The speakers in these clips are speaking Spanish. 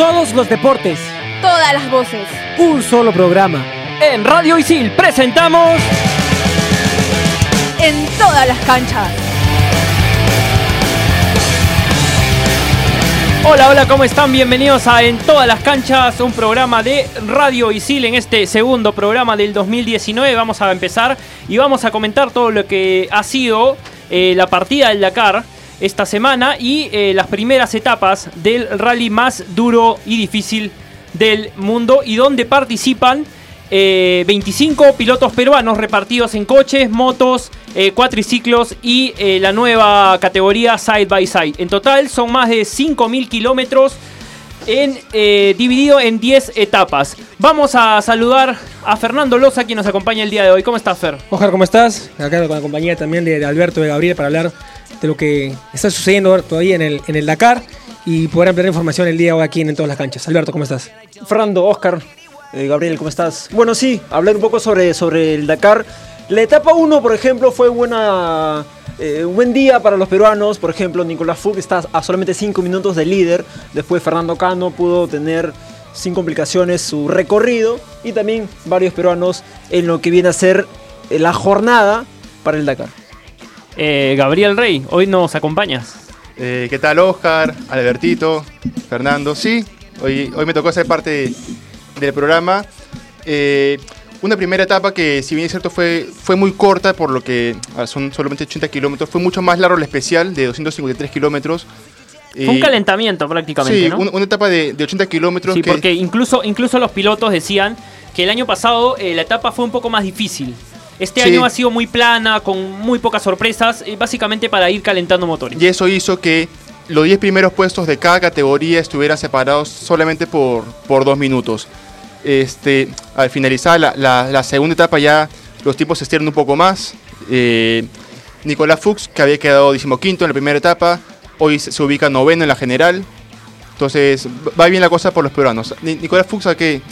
Todos los deportes. Todas las voces. Un solo programa. En Radio Isil presentamos. En todas las canchas. Hola, hola, ¿cómo están? Bienvenidos a En todas las canchas, un programa de Radio Isil en este segundo programa del 2019. Vamos a empezar y vamos a comentar todo lo que ha sido eh, la partida del Dakar esta semana y eh, las primeras etapas del rally más duro y difícil del mundo y donde participan eh, 25 pilotos peruanos repartidos en coches, motos, eh, cuatriciclos y eh, la nueva categoría Side by Side. En total son más de 5.000 kilómetros en, eh, dividido en 10 etapas. Vamos a saludar a Fernando Loza, quien nos acompaña el día de hoy. ¿Cómo estás, Fer? Ojalá, ¿cómo estás? Acá con la compañía también de, Alberto de Gabriel para hablar de lo que está sucediendo todavía en el, en el Dakar y poder ampliar información el día de hoy aquí en, en todas las canchas. Alberto, ¿cómo estás? Fernando, Oscar, eh, Gabriel, ¿cómo estás? Bueno, sí, hablar un poco sobre, sobre el Dakar. La etapa 1, por ejemplo, fue buena, eh, un buen día para los peruanos. Por ejemplo, Nicolás Fug está a solamente 5 minutos de líder. Después Fernando Cano pudo tener sin complicaciones su recorrido. Y también varios peruanos en lo que viene a ser eh, la jornada para el Dakar. Eh, Gabriel Rey, hoy nos acompañas. Eh, ¿Qué tal, Oscar, Albertito, Fernando? Sí, hoy, hoy me tocó ser parte del programa. Eh, una primera etapa que, si bien es cierto, fue, fue muy corta, por lo que ah, son solamente 80 kilómetros. Fue mucho más largo el especial, de 253 kilómetros. Fue un Eh, calentamiento prácticamente, Sí, ¿no? un- una etapa de, de 80 kilómetros. Sí, que- porque incluso, incluso los pilotos decían que el año pasado eh, la etapa fue un poco más difícil. Este Sí. año ha sido muy plana, con muy pocas sorpresas, básicamente para ir calentando motores. Y eso hizo que los 10 primeros puestos de cada categoría estuvieran separados solamente por, por dos minutos. Este, al finalizar la, la- la segunda etapa ya los tiempos se estiran un poco más. Eh, Nicolás Fuchs, que había quedado decimoquinto en la primera etapa, hoy se, ubica noveno en la general. Entonces va bien la cosa por los peruanos. Ni- Nicolás Fuchs hay que,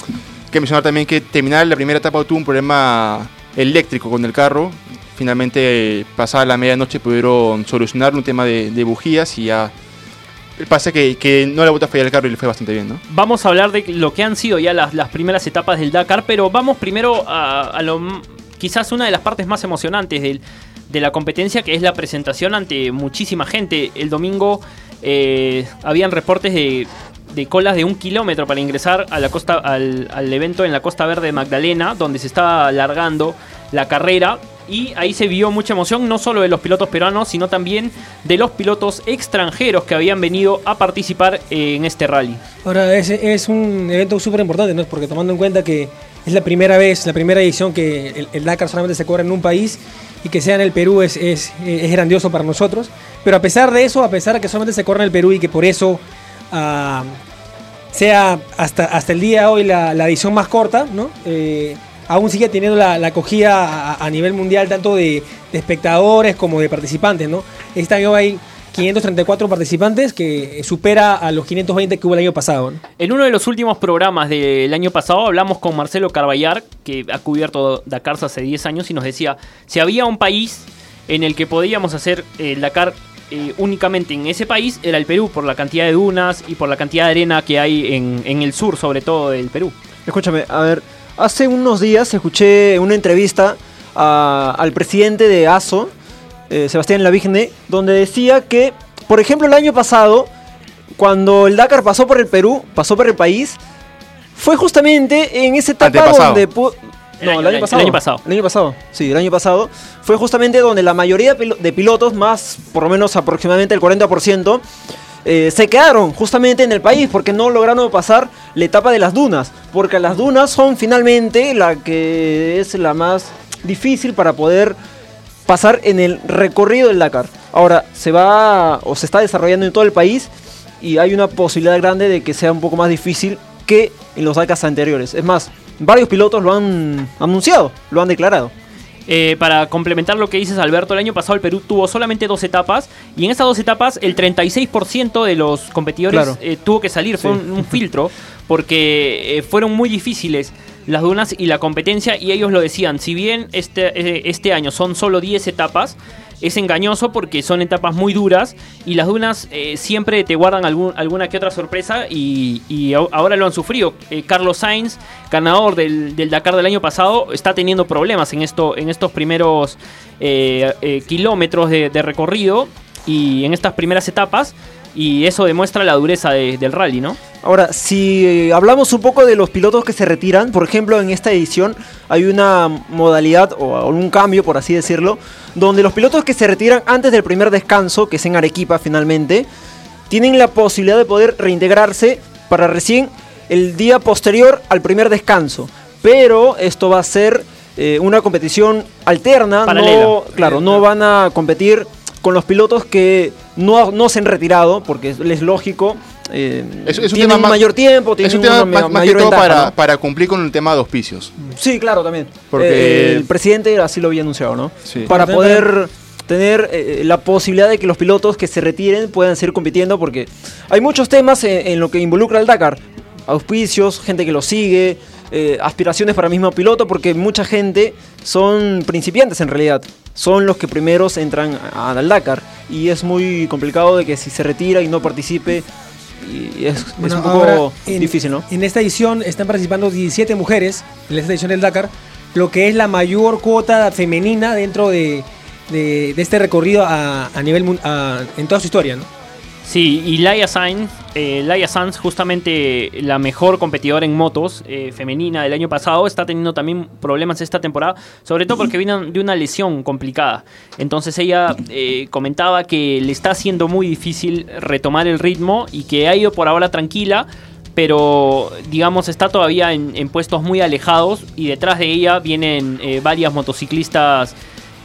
que mencionar también que terminar la primera etapa tuvo un problema eléctrico con el carro. Finalmente, pasada la medianoche, pudieron solucionarlo, un tema de, bujías y ya. Pasa que, que no le botó a fallar el carro y le fue bastante bien, ¿no? Vamos a hablar de lo que han sido ya las, primeras etapas del Dakar, pero vamos primero a, lo quizás una de las partes más emocionantes de la competencia, que es la presentación ante muchísima gente. El domingo eh, habían reportes de, de colas de un kilómetro para ingresar al, evento en la Costa Verde de Magdalena, donde se estaba alargando la carrera. Y ahí se vio mucha emoción, no solo de los pilotos peruanos, sino también de los pilotos extranjeros que habían venido a participar en este rally. Ahora, es, un evento súper importante, ¿no? Porque tomando en cuenta que es la primera vez, la primera edición que el, Dakar solamente se corre en un país y que sea en el Perú es grandioso para nosotros. Pero a pesar de eso, a pesar de que solamente se corre en el Perú y que por eso ah, sea hasta, hasta el día de hoy la, edición más corta, ¿no? Eh, aún sigue teniendo la, acogida a, nivel mundial tanto de, espectadores como de participantes, ¿no? Este año hay 534 participantes que supera a los 520 que hubo el año pasado. En uno de los últimos programas del año pasado hablamos con Marcelo Carballar, que ha cubierto Dakar hace 10 años, y nos decía, si había un país en el que podíamos hacer el Dakar eh, únicamente en ese país, era el Perú, por la cantidad de dunas y por la cantidad de arena que hay en, en el sur, sobre todo del Perú. Escúchame, a ver, hace unos días escuché una entrevista a- al presidente de ASO, eh, Sebastián Lavigne, donde decía que, por ejemplo, el año pasado, cuando el Dakar pasó por el Perú, pasó por el país, fue justamente en esa etapa Antepasado. donde... no, año- el el año pasado. el año pasado. El año pasado, sí, el año pasado. Fue justamente donde la mayoría de pilotos, más por lo menos aproximadamente el 40%, eh, se quedaron justamente en el país porque no lograron pasar la etapa de las dunas. Porque las dunas son finalmente la que es la más difícil para poder pasar en el recorrido del Dakar. Ahora, se va o se está desarrollando en todo el país y hay una posibilidad grande de que sea un poco más difícil que en los Dakars anteriores. Es más, varios pilotos lo han anunciado, lo han declarado. Eh, para complementar lo que dices, Alberto, el año pasado el Perú tuvo solamente dos etapas y en esas dos etapas el 36% de los competidores Claro. eh, tuvo que salir, fue Sí. un, un filtro, porque eh, fueron muy difíciles las dunas y la competencia y ellos lo decían, si bien este, eh, este año son solo 10 etapas, es engañoso porque son etapas muy duras y las dunas eh, siempre te guardan alguna que otra sorpresa y, y ahora lo han sufrido. Eh, Carlos Sainz, ganador del, del Dakar del año pasado, está teniendo problemas en, esto, en estos primeros eh, kilómetros de, recorrido y en estas primeras etapas y eso demuestra la dureza de- del rally, ¿no? Ahora, si eh, hablamos un poco de los pilotos que se retiran, por ejemplo, en esta edición hay una modalidad o un cambio, por así decirlo, donde los pilotos que se retiran antes del primer descanso, que es en Arequipa finalmente, tienen la posibilidad de poder reintegrarse para recién el día posterior al primer descanso. Pero esto va a ser eh, una competición alterna, Paralela. no, claro, no van a competir con los pilotos que no, no se han retirado, porque es, es lógico. Eh, Es- es un tienen tema más- mayor tiempo, tienen Es un tema una más, ma- más que mayor todo ventaja, para, ¿no? para cumplir con el tema de auspicios. Sí, claro, también. Porque- Eh, el presidente así lo había anunciado, ¿no? Sí. Para poder tener eh, la posibilidad de que los pilotos que se retiren puedan seguir compitiendo, porque hay muchos temas en, en lo que involucra el Dakar. Auspicios, gente que lo sigue, eh, aspiraciones para el mismo piloto, porque mucha gente son principiantes en realidad. Son los que primeros entran a- al Dakar. Y es muy complicado de que si se retira y no participe, y es, es un poco en- difícil, ¿no? En esta edición están participando 17 mujeres, en esta edición del Dakar, lo que es la mayor cuota femenina dentro de, de- de este recorrido a, a nivel a- en toda su historia. ¿no? Sí, y Laia Sainz, eh, Laia Sanz, justamente la mejor competidora en motos eh, femenina del año pasado, está teniendo también problemas esta temporada, sobre todo porque vino de una lesión complicada. Entonces ella eh, comentaba que le está haciendo muy difícil retomar el ritmo y que ha ido por ahora tranquila, pero digamos está todavía en, en puestos muy alejados y detrás de ella vienen eh, varias motociclistas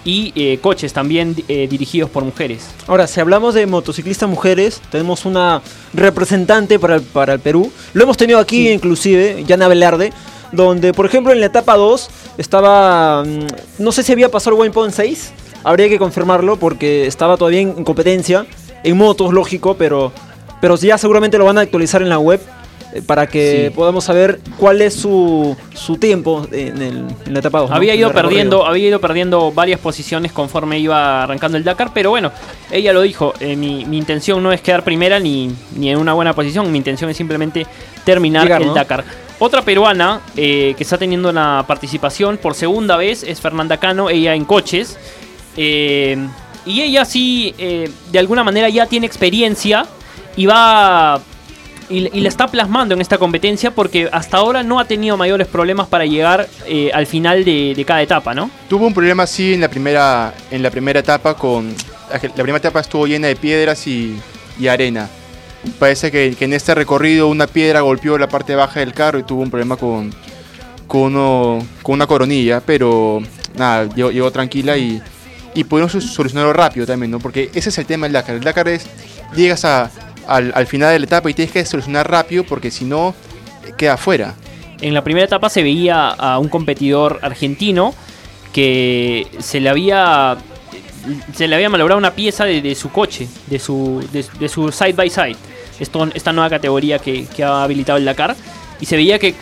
y eh, coches también eh, dirigidos por mujeres. Ahora, si hablamos de motociclistas mujeres, tenemos una representante para el, para el Perú. Lo hemos tenido aquí inclusive, Yana Velarde, donde por ejemplo en la etapa 2 estaba, mm, no sé si había pasado el Waypoint 6, habría que confirmarlo porque estaba todavía en, en competencia, en motos, lógico, pero, pero ya seguramente lo van a actualizar en la web para que Sí. podamos saber cuál es su, su tiempo en, el- en la etapa 2. ¿no? Había ido perdiendo, había ido perdiendo varias posiciones conforme iba arrancando el Dakar, pero bueno, ella lo dijo, eh, mi, mi intención no es quedar primera ni, ni en una buena posición, mi intención es simplemente terminar Llegar, el ¿no? Dakar. Otra peruana eh, que está teniendo una participación por segunda vez es Fernanda Cano, ella en coches. eh, y ella sí, eh, de alguna manera ya tiene experiencia y va y, y la está plasmando en esta competencia porque hasta ahora no ha tenido mayores problemas para llegar eh, al final de, cada etapa, ¿no? Tuvo un problema así en la primera, en la primera etapa con... La primera etapa estuvo llena de piedras y, arena. Parece que, en este recorrido una piedra golpeó la parte baja del carro y tuvo un problema con, con, una coronilla, pero nada, llegó, tranquila y, y solucionarlo rápido también, ¿no? Porque ese es el tema del Dakar. El Dakar es, llegas a- al, al final de la etapa y tienes que solucionar rápido porque si no, queda fuera. En la primera etapa se veía a un competidor argentino que se le había se le había malogrado una pieza de, su coche, de su, de, su side by side, esta nueva categoría que, ha habilitado el Dakar, y se veía que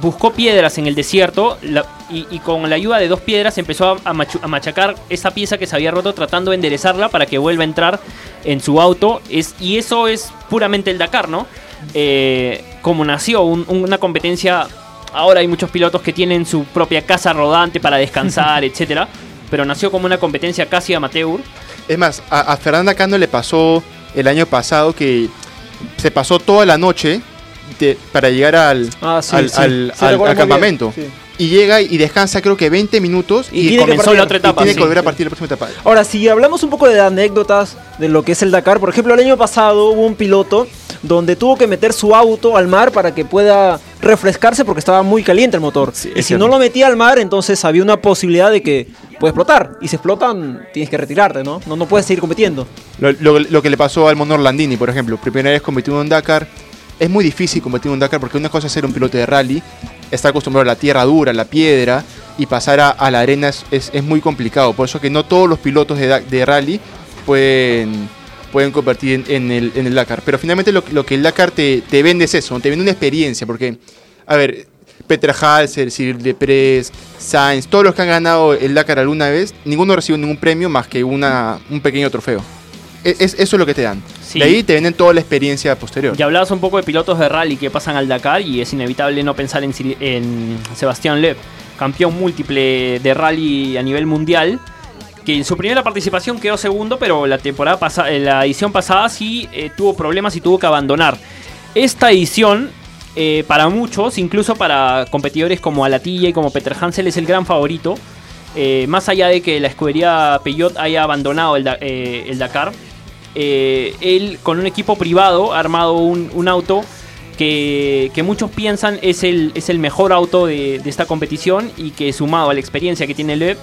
buscó piedras en el desierto y, con la ayuda de dos piedras empezó a, a machacar esa pieza que se había roto tratando de enderezarla para que vuelva a entrar en su auto. Es, y eso es puramente el Dakar, ¿no? Eh, como nació un- una competencia, ahora hay muchos pilotos que tienen su propia casa rodante para descansar, etcétera, pero nació como una competencia casi amateur. Es más, a, a Fernanda Cano le pasó el año pasado que se pasó toda la noche de- para llegar al, Ah, sí, al, sí. al- Sí, al- recuerdo al muy bien, campamento. sí. Y llega y descansa creo que 20 minutos Y y, tiene que comenzó partir. la otra y etapa. tiene sí. que volver a partir de la próxima etapa. Ahora, si hablamos un poco de anécdotas de lo que es el Dakar, por ejemplo, el año pasado hubo un piloto donde tuvo que meter su auto al mar para que pueda refrescarse porque estaba muy caliente el motor. Sí, y si no lo metía al mar, entonces había una posibilidad de que puede explotar. Y si explotan, tienes que retirarte, ¿no? No, no puedes seguir compitiendo. Lo, lo- lo que le pasó al Mono Orlandini, por ejemplo, primera vez compitió en un Dakar. Es muy difícil competir en un Dakar porque una cosa es ser un piloto de rally, estar acostumbrado a la tierra dura, la piedra, y pasar a, la arena es, es- muy complicado. Por eso que no todos los pilotos de, de rally pueden, pueden competir en, el, en el Dakar. Pero finalmente lo, lo que el Dakar te, te vende es eso, te vende una experiencia. Porque, a ver, Peter Halser, Cyril Depres, Sainz, todos los que han ganado el Dakar alguna vez, ninguno recibió ningún premio más que una, un pequeño trofeo. E- Es, eso es lo que te dan. Sí. De ahí te venden toda la experiencia posterior. Ya hablabas un poco de pilotos de rally que pasan al Dakar y es inevitable no pensar en, Sebastián Loeb, campeón múltiple de rally a nivel mundial, que en su primera participación quedó segundo, pero la temporada pasada, la edición pasada sí eh, tuvo problemas y tuvo que abandonar. Esta edición, eh, para muchos, incluso para competidores como Alatilla y como Peter Hansel, es el gran favorito. Eh, más allá de que la escudería Peugeot haya abandonado el, eh, el Dakar, eh, él con un equipo privado ha armado un, auto que, que muchos piensan es el, es el mejor auto de, esta competición y que sumado a la experiencia que tiene Loeb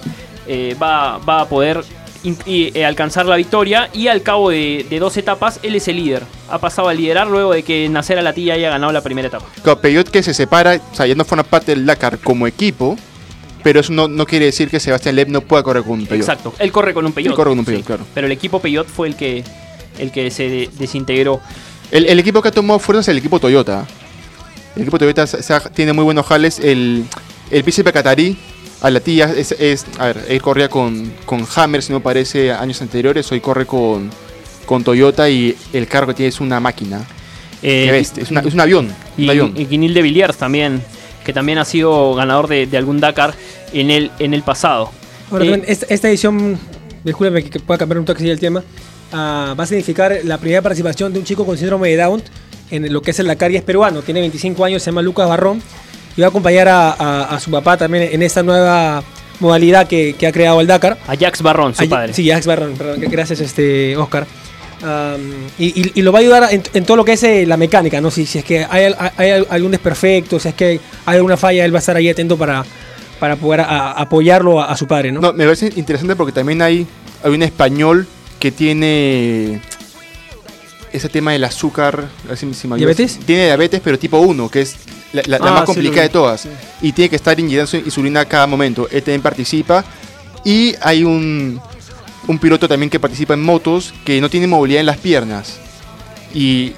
eh, va, va a poder eh, alcanzar la victoria y al cabo de, dos etapas él es el líder. Ha pasado a liderar luego de que Nacer Alatilla haya ganado la primera etapa. Claro, Peugeot que se separa, o sea, ya no forma parte del Dakar como equipo, pero eso no, no quiere decir que Sebastián Loeb no pueda correr con un Peugeot. Exacto, él corre con un Peugeot. Él corre con un Peugeot, claro. Pero el equipo Peugeot fue el que, el que se de- desintegró. El, el equipo que ha tomado fuerza es el equipo Toyota. El equipo Toyota se- se ha- tiene muy buenos jales. El, el príncipe catarí, a la tía, es, es- a ver, él corría con, con Hammer, si no parece, años anteriores. Hoy corre con, con Toyota y el carro que tiene es una máquina. Eh, bestia, es, una- es un avión. Y, avión. y Quinil de Villiers también, que también ha sido ganador de, de algún Dakar en el, en el pasado. Ahora, Eh, esta, esta edición, discúlpeme que, pueda cambiar un toque así el tema, ah, va a significar la primera participación de un chico con síndrome de Down en lo que es el Dakar y es peruano. Tiene 25 años, se llama Lucas Barrón y va a acompañar a, a- a su papá también en esta nueva modalidad que, que ha creado el Dakar. a Jax Barrón, su padre. Sí, Jax Barrón, perdón, gracias este, Oscar. Am, y, y- y lo va a ayudar en, en todo lo que es eh, la mecánica, ¿no? Si, si es que hay, hay al- algún desperfecto, si es que hay alguna falla, él va a estar ahí atento para, para poder a- apoyarlo a, a su padre, ¿no? No, me parece interesante porque también hay, hay un español que tiene ese tema del azúcar. si- si. ¿Diabetes? Tiene diabetes, pero tipo 1, que es la, la- la Ah, más sí, complicada de todas. Y tiene que estar inyectando su insulina a cada momento. Él también participa. Y hay un, un piloto también que participa en motos que no tiene movilidad en las piernas. Y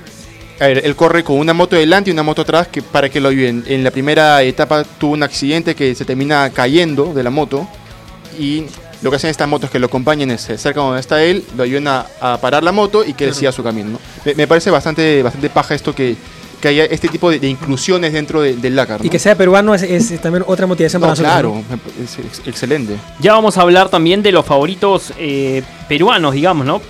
a ver, él corre con una moto delante y una moto atrás que, para que lo ayuden. En la primera etapa tuvo un accidente que se termina cayendo de la moto. Y lo que hacen estas motos que lo acompañan es se acercan donde está él, lo ayudan a, a parar la moto y que él siga su camino. ¿no? Me, me parece bastante, bastante paja esto que, que haya este tipo de, de inclusiones dentro de- del Dakar. Y que sea peruano es, es también otra motivación No, para nosotros. claro, es ex- excelente. Ya vamos a hablar también de los favoritos eh, peruanos, digamos, ¿no?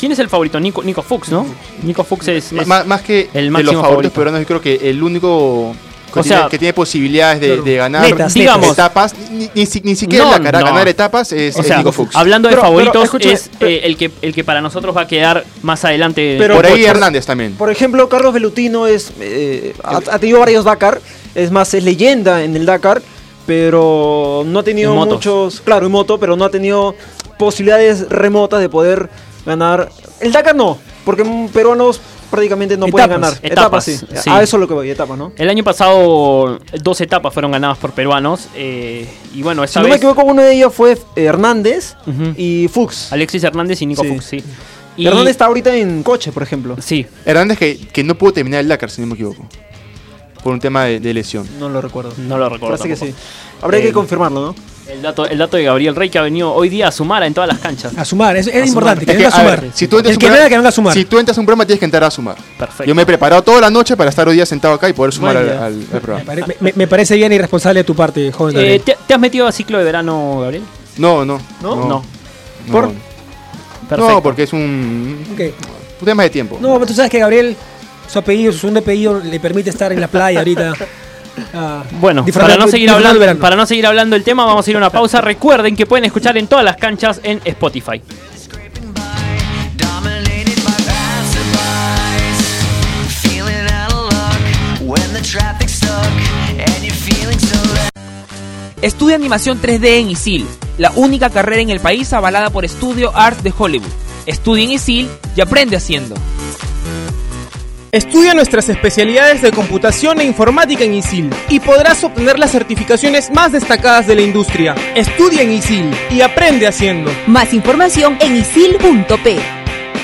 ¿Quién es el favorito? Nico, Nico Fuchs, ¿no? Nico Fuchs es, es- más, más que el de los máximo favoritos favorito. peruanos, yo creo que el único que, O tiene, sea, que tiene posibilidades de, claro, de ganar digamos, etapas, ni, ni, si- ni siquiera No, no. ganar etapas es, o es sea, Nico Fuchs. hablando de Pero- pero, favoritos, es pero- eh, el, que, el que para nosotros va a quedar más adelante. Pero- Por ahí por- Hernández también. Por ejemplo, Carlos Velutino es, eh, ha, ha tenido varios Dakar, es más, es leyenda en el Dakar, pero no ha tenido En motos. muchos, claro, en moto, pero no ha tenido posibilidades remotas de poder ganar. El Dakar no, porque peruanos prácticamente no pueden ganar. Etapas, sí. sí. A eso es lo que voy, etapas, ¿no? El año pasado dos etapas fueron ganadas por peruanos eh, y bueno, Si esta no me equivoco, uno de ellos fue Hernández Ujú. y Fuchs. Alexis Hernández y Nico Sí. Fuchs, sí. Y- Hernández está ahorita en coche, por ejemplo. Sí, Hernández que, que no pudo terminar el Dakar, si no me equivoco. Por un tema de, de lesión. No lo recuerdo. no lo recuerdo. Parece que sí. Habría Eh, que confirmarlo, ¿no? El dato, el dato de Gabriel Rey que ha venido hoy día a sumar en todas las canchas. A sumar, es, es importante, que venga a sumar. ver, si tú entras el un que programa- venga, que venga a sumar. Si tú entras a un programa tienes que entrar a sumar. Perfecto. Yo me he preparado toda la noche para estar hoy día sentado acá y poder sumar al, programa. pare- me- me parece bien y responsable de tu parte, joven. Eh. ¿te, te has metido a ciclo de verano, Gabriel? No, no. ¿No? No. No, ¿Por? Perfecto. No, porque es un, Ok. un tema de tiempo. No, pero tú sabes que Gabriel, su apellido, su segundo apellido, le permite estar en la playa ahorita. ah, Bueno, para no, seguir hablando, para no seguir hablando del tema, vamos a ir a una pausa. Recuerden que pueden escuchar en todas las canchas en Spotify. Estudia animación 3D en ISIL, la única carrera en el país avalada por Studio Arts de Hollywood. Estudia en ISIL y aprende haciendo. Estudia nuestras especialidades de computación e informática en ISIL y podrás obtener las certificaciones más destacadas de la industria. Estudia en ISIL y aprende haciendo. Más información en isil.p.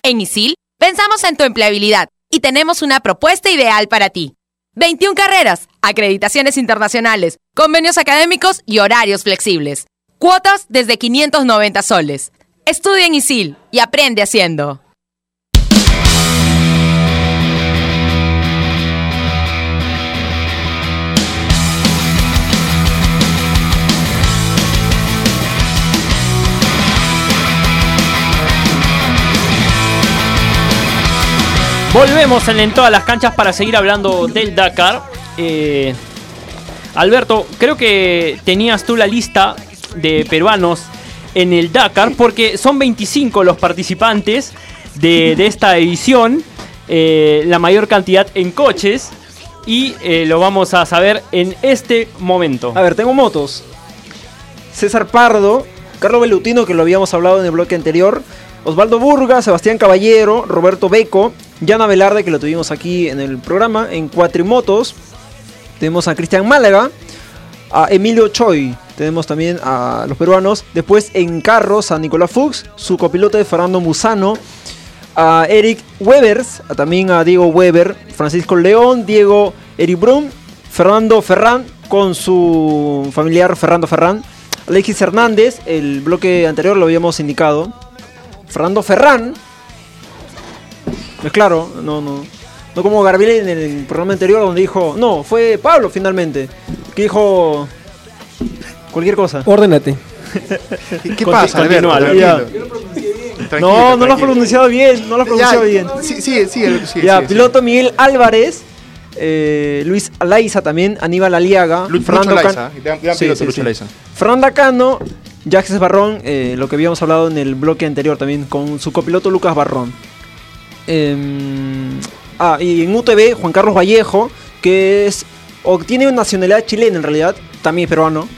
En ISIL, pensamos en tu empleabilidad y tenemos una propuesta ideal para ti. 21 carreras, acreditaciones internacionales, convenios académicos y horarios flexibles. Cuotas desde 590 soles. Estudia en ISIL y aprende haciendo. Volvemos en, todas las canchas para seguir hablando del Dakar. Eh, Alberto, creo que tenías tú la lista de peruanos en el Dakar porque son 25 los participantes de, de esta edición, eh, la mayor cantidad en coches y eh, lo vamos a saber en este momento. A ver, tengo motos. César Pardo, Carlos Belutino, que lo habíamos hablado en el bloque anterior, Osvaldo Burga, Sebastián Caballero, Roberto Beco, Yana Velarde, que lo tuvimos aquí en el programa, en Cuatrimotos. Tenemos a Cristian Málaga, a Emilio Choi, tenemos también a los peruanos. Después en carros a Nicolás Fuchs, su copiloto de Fernando Musano, a Eric Webers, a también a Diego Weber, Francisco León, Diego Eric Brum, Fernando Ferrán con su familiar Fernando Ferrán, Alexis Hernández, el bloque anterior lo habíamos indicado, Fernando Ferrán, claro, no, no, no como Garbiel en el programa anterior donde dijo, no, fue Pablo finalmente, que dijo cualquier cosa. Ordénate. ¿Qué Conti- pasa, Alberto? continúa, no, no lo has pronunciado bien, no lo has pronunciado Ya, bien. Sí, sí, sí, sí, ya, sí, piloto Miguel Álvarez, eh, Luis Alaiza también, Aníbal Aliaga. Lu- Lucho Fernando Can- Laiza, gran- gran Sí, piloto, sí, Lucho sí. Laiza. Fernanda Cano, Jacques Barrón, eh, lo que habíamos hablado en el bloque anterior también, con su copiloto Lucas Barrón. Em, ah, y en UTV, Juan Carlos Vallejo, que es, o tiene nacionalidad chilena en realidad, también es peruano.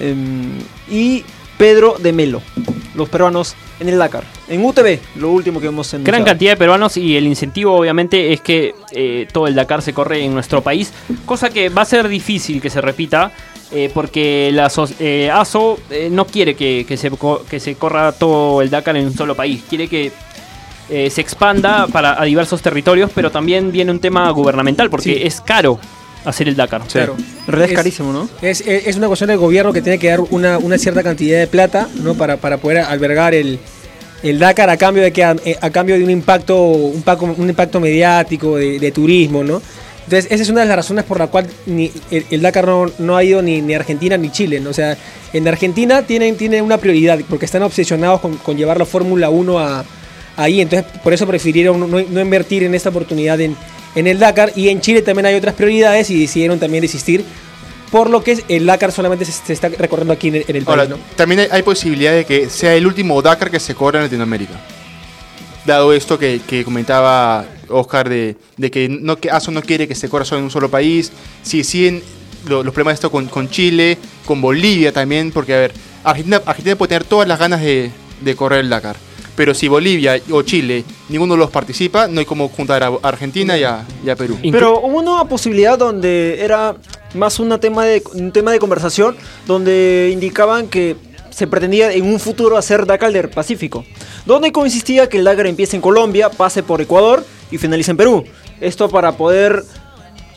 Em, y Pedro de Melo, los peruanos en el Dakar. En UTV, lo último que hemos Gran anunciado. cantidad de peruanos y el incentivo obviamente es que eh, todo el Dakar se corre en nuestro país, cosa que va a ser difícil que se repita eh, porque la so- eh, ASO eh, no quiere que, que se, que se corra todo el Dakar en un solo país, quiere que eh, se expanda para a diversos territorios, pero también viene un tema gubernamental porque Sí. es caro hacer el Dakar. Claro. En realidad es carísimo, ¿no? Es, es- es una cuestión del gobierno que tiene que dar una, una cierta cantidad de plata ¿no? para, para poder albergar el, el Dakar a cambio de que a, eh, a cambio de un impacto un, paco- un impacto mediático de, de turismo, ¿no? Entonces esa es una de las razones por la cual ni, el, el Dakar no, no ha ido ni, ni a Argentina ni Chile, ¿no? O sea, en Argentina tienen, tienen una prioridad porque están obsesionados con, con llevar la Fórmula 1 a, ahí, entonces por eso prefirieron no, no invertir en esta oportunidad en, en el Dakar y en Chile también hay otras prioridades y decidieron también desistir por lo que el Dakar solamente se, está recorriendo aquí en el, Ahora, país, ¿no? también hay, hay posibilidad de que sea el último Dakar que se corra en Latinoamérica. Dado esto que, que comentaba Oscar de, de que, no, que ASO no quiere que se corra solo en un solo país. Si siguen lo- los problemas de esto con, con Chile, con Bolivia también, porque a ver, Argentina, Argentina puede tener todas las ganas de, de correr el Dakar. Pero si Bolivia o Chile, ninguno de los participa, no hay como juntar a Argentina y a, y a Perú. Pero hubo una posibilidad donde era más una tema de, un tema de conversación donde indicaban que se pretendía en un futuro hacer Dakar del Pacífico, donde consistía que el Dakar empiece en Colombia, pase por Ecuador y finalice en Perú. Esto para poder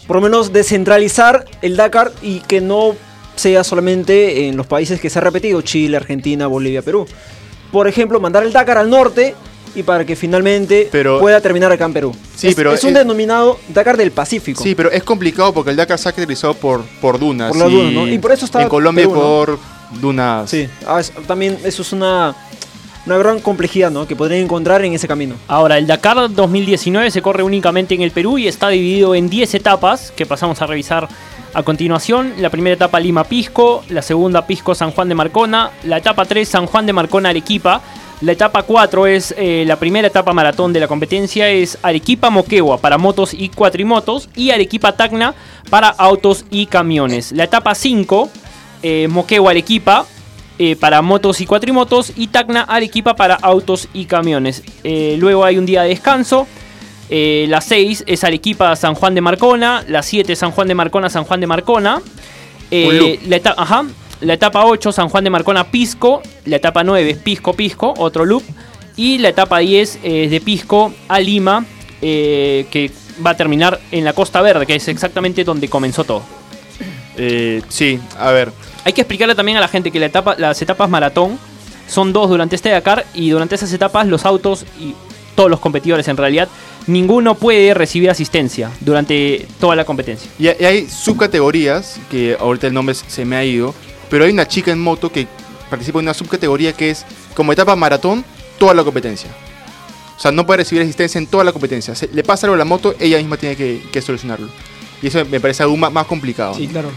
por lo menos descentralizar el Dakar y que no sea solamente en los países que se ha repetido, Chile, Argentina, Bolivia, Perú. Por ejemplo, mandar el Dakar al norte y para que finalmente Pero- pueda terminar acá en Perú. Sí, es, pero es un es- denominado Dakar del Pacífico. Sí, pero es complicado porque el Dakar se ha caracterizado por, por dunas. Por las dunas, ¿no? Y por eso está En Colombia Perú, ¿no? por dunas. Sí, ah, es- también eso es una, una gran complejidad ¿no? que podrían encontrar en ese camino. Ahora, el Dakar 2019 se corre únicamente en el Perú y está dividido en 10 etapas que pasamos a revisar a continuación. La primera etapa Lima-Pisco, la segunda Pisco-San Juan de Marcona, la etapa 3 San Juan de Marcona-Arequipa, la etapa 4 es eh, la primera etapa maratón de la competencia, es Arequipa-Moquegua para motos y cuatrimotos y Arequipa-Tacna para autos y camiones. La etapa 5, eh, Moquegua-Arequipa, eh, para motos y cuatrimotos y Tacna Arequipa para autos y camiones. Eh, luego hay un día de descanso. Eh, la 6 es Arequipa San Juan de Marcona. La 7 San Juan de Marcona San Juan de Marcona. Eh, la, eta- ajá. la etapa 8 San Juan de Marcona Pisco. La etapa 9 es Pisco Pisco, otro loop. Y la etapa 10 es de Pisco a Lima, eh, que va a terminar en la Costa Verde, que es exactamente donde comenzó todo. Eh, sí, a ver. Hay que explicarle también a la gente que la etapa, las etapas maratón son dos durante este Dakar y durante esas etapas los autos y todos los competidores en realidad, ninguno puede recibir asistencia durante toda la competencia. Y hay- subcategorías, que ahorita el nombre se me ha ido, pero hay una chica en moto que participa en una subcategoría que es como etapa maratón, toda la competencia. O sea, no puede recibir asistencia en toda la competencia. Se- le pasa algo a la moto, ella misma tiene que, que solucionarlo. Y eso me parece aún más, más complicado. Sí, claro.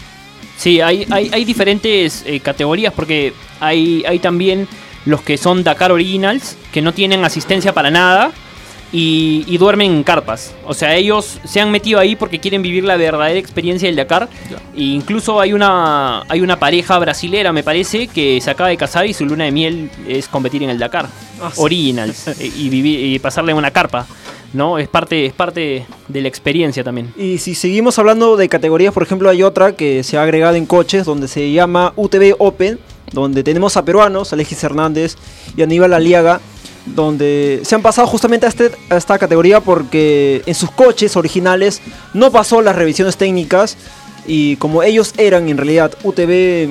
Sí, hay, hay, hay diferentes eh, categorías porque hay, hay también los que son Dakar Originals, que no tienen asistencia para nada y, y duermen en carpas. O sea, ellos se han metido ahí porque quieren vivir la verdadera experiencia del Dakar. E incluso hay una, hay una pareja brasilera, me parece, que se acaba de casar y su luna de miel es competir en el Dakar. Ah. Originals. eh, y, vivir, y pasarle en una carpa. ¿No? Es parte, es parte de la experiencia también. Y si seguimos hablando de categorías, por ejemplo, hay otra que se ha agregado en coches, donde se llama UTV Open, donde tenemos a peruanos, Alexis Hernández y Aníbal Aliaga, donde se han pasado justamente a, este- a esta categoría porque en sus coches originales no pasó las revisiones técnicas y como ellos eran en realidad UTV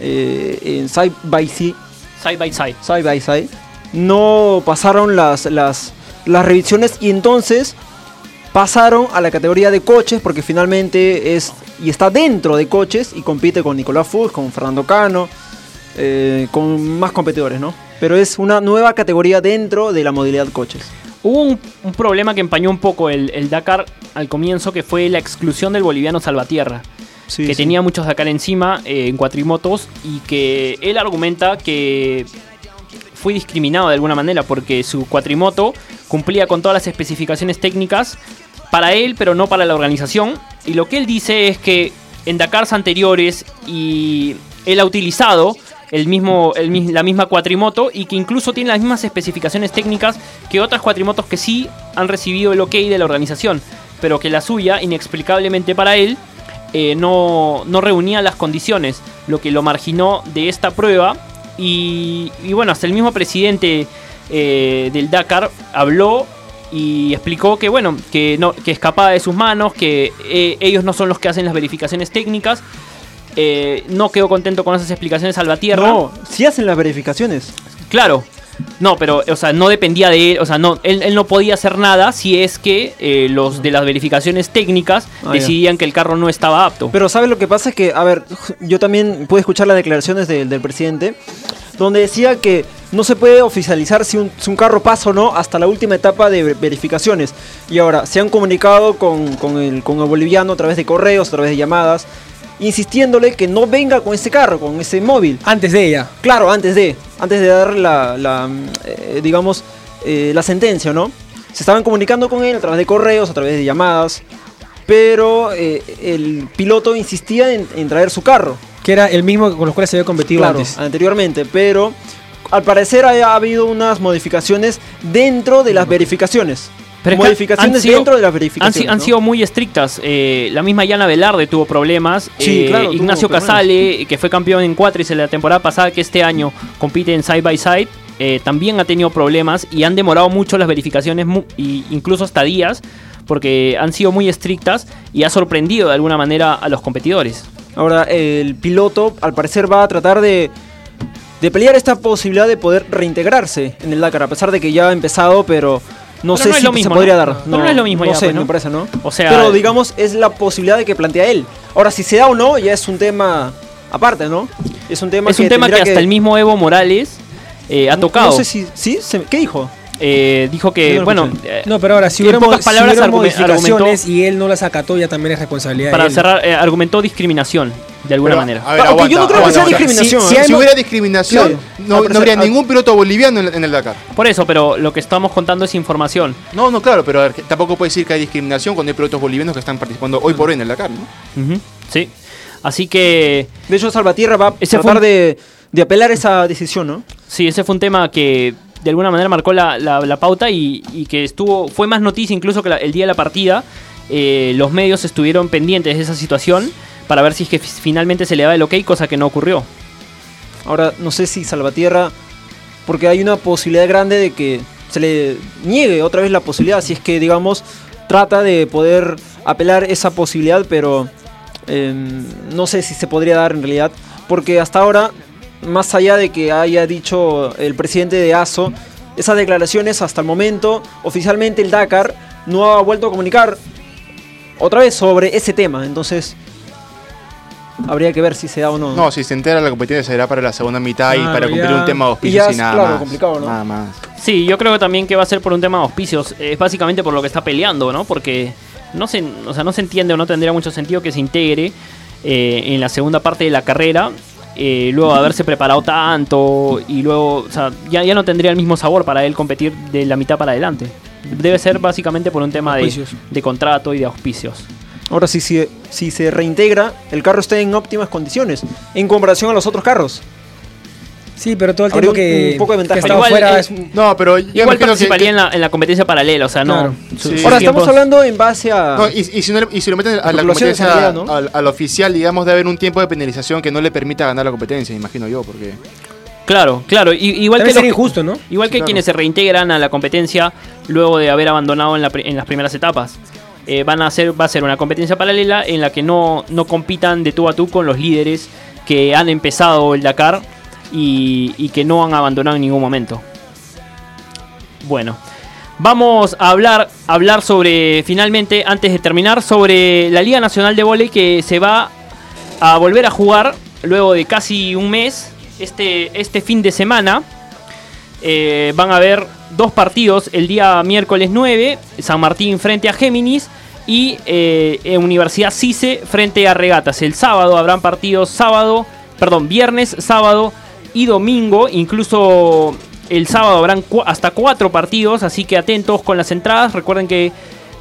eh, en Side by Side, Side by side. side by side, no pasaron las, las, las revisiones y entonces pasaron a la categoría de coches porque finalmente es y está dentro de coches y compite con Nicolás Fuchs, con Fernando Cano, eh, con más competidores, ¿no? Pero es una nueva categoría dentro de la modalidad coches. Hubo un, un problema que empañó un poco el, el Dakar al comienzo, que fue la exclusión del boliviano Salvatierra, Sí, que sí. tenía muchos Dakar encima eh, en cuatrimotos y que él argumenta que fue discriminado de alguna manera porque su cuatrimoto cumplía con todas las especificaciones técnicas para él, pero no para la organización. Y lo que él dice es que en Dakars anteriores él ha utilizado el mismo, la misma cuatrimoto y que incluso tiene las mismas especificaciones técnicas que otras cuatrimotos que sí han recibido el ok de la organización, pero que la suya, inexplicablemente para él, eh, no, no reunía las condiciones, lo que lo marginó de esta prueba. Y, y bueno, hasta el mismo presidente eh, del Dakar habló y explicó que bueno, que no, que escapaba de sus manos, que eh, ellos no son los que hacen las verificaciones técnicas. Eh, no quedó contento con esas explicaciones Salvatierra. No, sí hacen las verificaciones. Claro. No, pero, o sea, no dependía de él, o sea, no, él, él no podía hacer nada si es que eh, los de las verificaciones técnicas Ah, ya. decidían que el carro no estaba apto. Pero ¿sabes lo que pasa? Es que, a ver, yo también pude escuchar las declaraciones del- del presidente, donde decía que no se puede oficializar si un, si un carro pasa o no hasta la última etapa de ver- verificaciones. Y ahora, se han comunicado con, con el, con el boliviano a través de correos, a través de llamadas, insistiéndole que no venga con ese carro, con ese móvil. Antes de ella. Claro, antes de, antes de dar la, la, eh, digamos, eh, la sentencia, ¿no? Se estaban comunicando con él a través de correos, a través de llamadas, pero eh, el piloto insistía en, en traer su carro. Que era el mismo con los cuales se había competido Claro, antes. anteriormente, pero al parecer ha, ha habido unas modificaciones dentro de las verificaciones. Pero modificaciones sido- dentro de las verificaciones. han ¿no? sido muy estrictas. Eh, la misma Yana Velarde tuvo problemas. Sí, Eh, claro, Ignacio. Casale, que fue campeón en cuatris en la temporada pasada, que este año compite en Side by Side, eh, también ha tenido problemas y han demorado mucho las verificaciones, mu- y incluso hasta días, porque han sido muy estrictas y ha sorprendido de alguna manera a los competidores. Ahora, el piloto al parecer va a tratar de, de pelear esta posibilidad de poder reintegrarse en el Dakar, a pesar de que ya ha empezado, pero no Pero sé no es si se podría ¿no? dar. Pero no es lo mismo No ya, sé, pues, ¿no? me parece, ¿no? O sea, pero digamos, es la posibilidad de que plantea él. Ahora, si se da o no, ya es un tema aparte, ¿no? Es un tema es que un tema que tendría hasta el mismo Evo Morales eh, ha tocado. No sé si. ¿Sí? ¿Se- ¿Qué dijo? Eh, dijo que, no bueno, escuché. eh, No, pero ahora, si hubiera, pocas si palabras modificaciones argumentó- y él no las acató, ya también es responsabilidad para de él. cerrar, eh, argumentó discriminación, de alguna Pero, manera. A ver, ok, yo no aguanta, creo que sea discriminación, Si, ¿eh? si Si hay- hubiera discriminación, Claro. no, no habría ningún piloto boliviano en, en el Dakar. Por eso, pero lo que estamos contando es información. No, no, claro, pero a ver, que tampoco puede decir que hay discriminación cuando hay pilotos bolivianos que están participando hoy por hoy en el Dakar, ¿no? Ujú, Sí. Así que, De hecho, Salvatierra va a fue tratar un- de, de apelar esa decisión, ¿no? sí, ese fue un tema que de alguna manera marcó la, la- la pauta y, y que estuvo fue más noticia incluso que la- el día de la partida. Eh, los medios estuvieron pendientes de esa situación para ver si es que fi- finalmente se le daba el ok, cosa que no ocurrió. Ahora, no sé si Salvatierra, porque hay una posibilidad grande de que se le niegue otra vez la posibilidad, si es que, digamos, trata de poder apelar esa posibilidad, pero eh, no sé si se podría dar en realidad, porque hasta ahora, más allá de que haya dicho el presidente de ASO, esas declaraciones hasta el momento, oficialmente el Dakar no ha vuelto a comunicar otra vez sobre ese tema, entonces habría que ver si se da o no. No, si se entera la competencia será para la segunda mitad y Claro, para cumplir ya. un tema de y auspicios y, es, nada claro, más. complicado, ¿no? Nada más. Sí, yo creo que también que va a ser por un tema de auspicios. Es básicamente por lo que está peleando, ¿no? Porque no se, o sea, no se entiende o no tendría mucho sentido que se integre eh, en la segunda parte de la carrera. eh, luego de haberse preparado tanto y luego, o sea, ya, ya no tendría el mismo sabor para él competir de la mitad para adelante. Debe ser básicamente por un tema de, de contrato y de auspicios. Ahora, si, si, si se reintegra, el carro está en óptimas condiciones en comparación a los otros carros. Sí, pero todo el Habría tiempo un- que, un poco de ventaja. que igual, fuera eh, es un- No, pero yo Igual participaría que- en, la, en la competencia paralela, o sea, no. Claro. su- Sí. sus Ahora, estamos tiempos- hablando en base a... No, y, y si no le- y si lo meten a la competencia realidad, ¿no? al, al oficial, digamos, de haber un tiempo de penalización que no le permita ganar la competencia, imagino yo, porque... Claro, claro. y- igual Debe que los- injusto, ¿no? Igual que claro. quienes se reintegran a la competencia luego de haber abandonado en, la en las primeras etapas. Eh, van a hacer, va a ser una competencia paralela en la que no, no compitan de tú a tú con los líderes que han empezado el Dakar y, que no han abandonado en ningún momento. Bueno, vamos a hablar, hablar sobre, finalmente, antes de terminar, sobre la Liga Nacional de Voley que se va a volver a jugar luego de casi un mes, este, este fin de semana. Eh, van a haber dos partidos el día miércoles 9, San Martín frente a Géminis y eh, eh, Universidad CICE frente a Regatas. El sábado habrán partidos sábado, perdón, viernes, sábado y domingo. Incluso el sábado habrán hasta cuatro partidos, así que atentos con las entradas. Recuerden que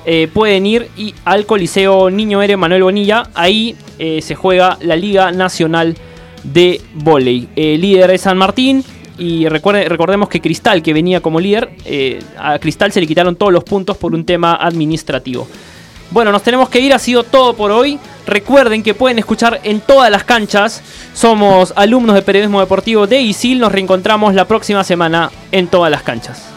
eh, pueden ir y al Coliseo Niño Ere Manuel Bonilla. Ahí se juega la Liga Nacional de Voley. Líder es San Martín. Y recordemos que Cristal, que venía como líder, eh, a Cristal se le quitaron todos los puntos por un tema administrativo. Bueno, nos tenemos que ir, ha sido todo por hoy. Recuerden que pueden escuchar en todas las canchas. Somos alumnos de periodismo deportivo de ISIL. Nos reencontramos la próxima semana en todas las canchas.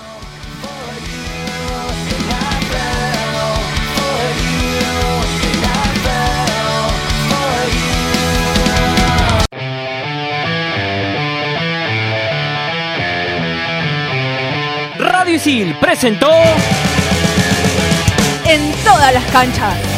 Presentó En todas las canchas.